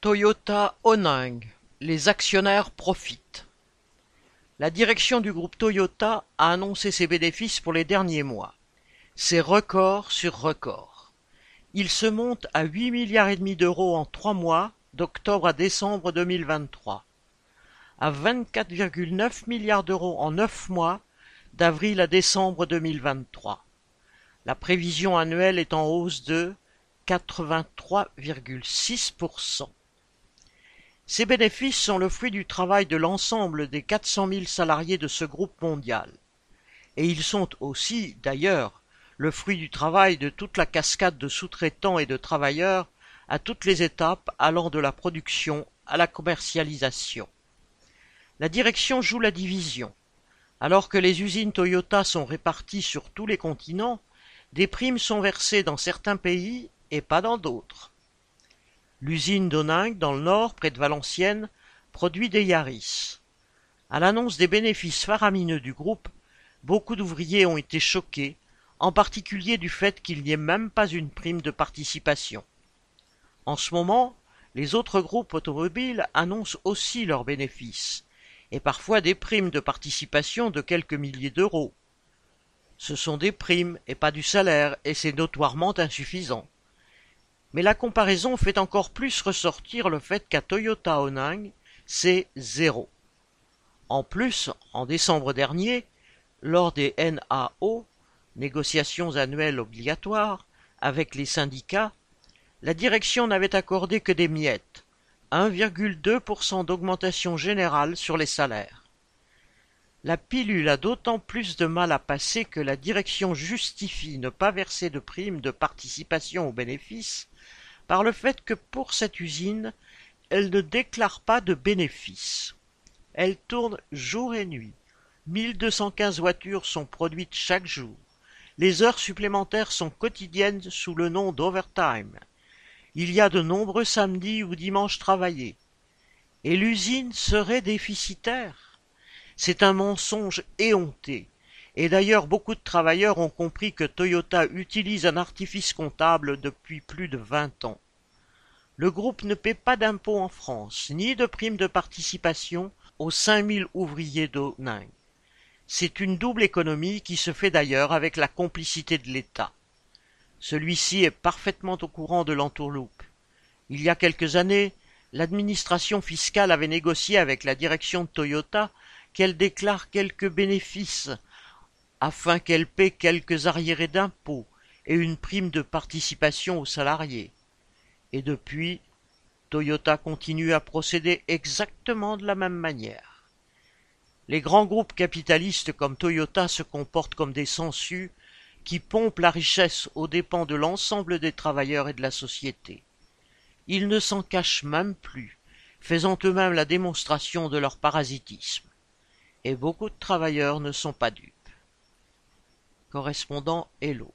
Toyota Oning, les actionnaires profitent. La direction du groupe Toyota a annoncé ses bénéfices pour les derniers mois. C'est record sur record. Ils se montent à huit milliards et demi d'euros en trois mois, d'octobre à décembre 2023, à vingt-quatre virgule neuf milliards d'euros en neuf mois, d'avril à décembre 2023. La prévision annuelle est en hausse de 83,6%. Ces bénéfices sont le fruit du travail de l'ensemble des 400 000 salariés de ce groupe mondial. Et ils sont aussi, d'ailleurs, le fruit du travail de toute la cascade de sous-traitants et de travailleurs à toutes les étapes allant de la production à la commercialisation. La direction joue la division. Alors que les usines Toyota sont réparties sur tous les continents, des primes sont versées dans certains pays et pas dans d'autres. L'usine d'Oningue, dans le nord, près de Valenciennes, produit des Yaris. À l'annonce des bénéfices faramineux du groupe, beaucoup d'ouvriers ont été choqués, en particulier du fait qu'il n'y ait même pas une prime de participation. En ce moment, les autres groupes automobiles annoncent aussi leurs bénéfices, et parfois des primes de participation de quelques milliers d'euros. Ce sont des primes et pas du salaire, et c'est notoirement insuffisant. Mais la comparaison fait encore plus ressortir le fait qu'à Toyota Onang, c'est zéro. En plus, en décembre dernier, lors des NAO, négociations annuelles obligatoires, avec les syndicats, la direction n'avait accordé que des miettes, 1,2% d'augmentation générale sur les salaires. La pilule a d'autant plus de mal à passer que la direction justifie ne pas verser de primes de participation aux bénéfices par le fait que pour cette usine, elle ne déclare pas de bénéfices. Elle tourne jour et nuit. 1215 voitures sont produites chaque jour. Les heures supplémentaires sont quotidiennes sous le nom d'overtime. Il y a de nombreux samedis ou dimanches travaillés. Et l'usine serait déficitaire. C'est un mensonge éhonté. Et d'ailleurs beaucoup de travailleurs ont compris que Toyota utilise un artifice comptable depuis plus de vingt ans. Le groupe ne paie pas d'impôts en France, ni de primes de participation aux cinq mille ouvriers d'Oning. C'est une double économie qui se fait d'ailleurs avec la complicité de l'État. Celui-ci est parfaitement au courant de l'entourloupe. Il y a quelques années, l'administration fiscale avait négocié avec la direction de Toyota qu'elle déclare quelques bénéfices afin qu'elle paie quelques arriérés d'impôts et une prime de participation aux salariés. Et depuis, Toyota continue à procéder exactement de la même manière. Les grands groupes capitalistes comme Toyota se comportent comme des sangsues qui pompent la richesse aux dépens de l'ensemble des travailleurs et de la société. Ils ne s'en cachent même plus, faisant eux-mêmes la démonstration de leur parasitisme. Et beaucoup de travailleurs ne sont pas dupes. Correspondant Hello.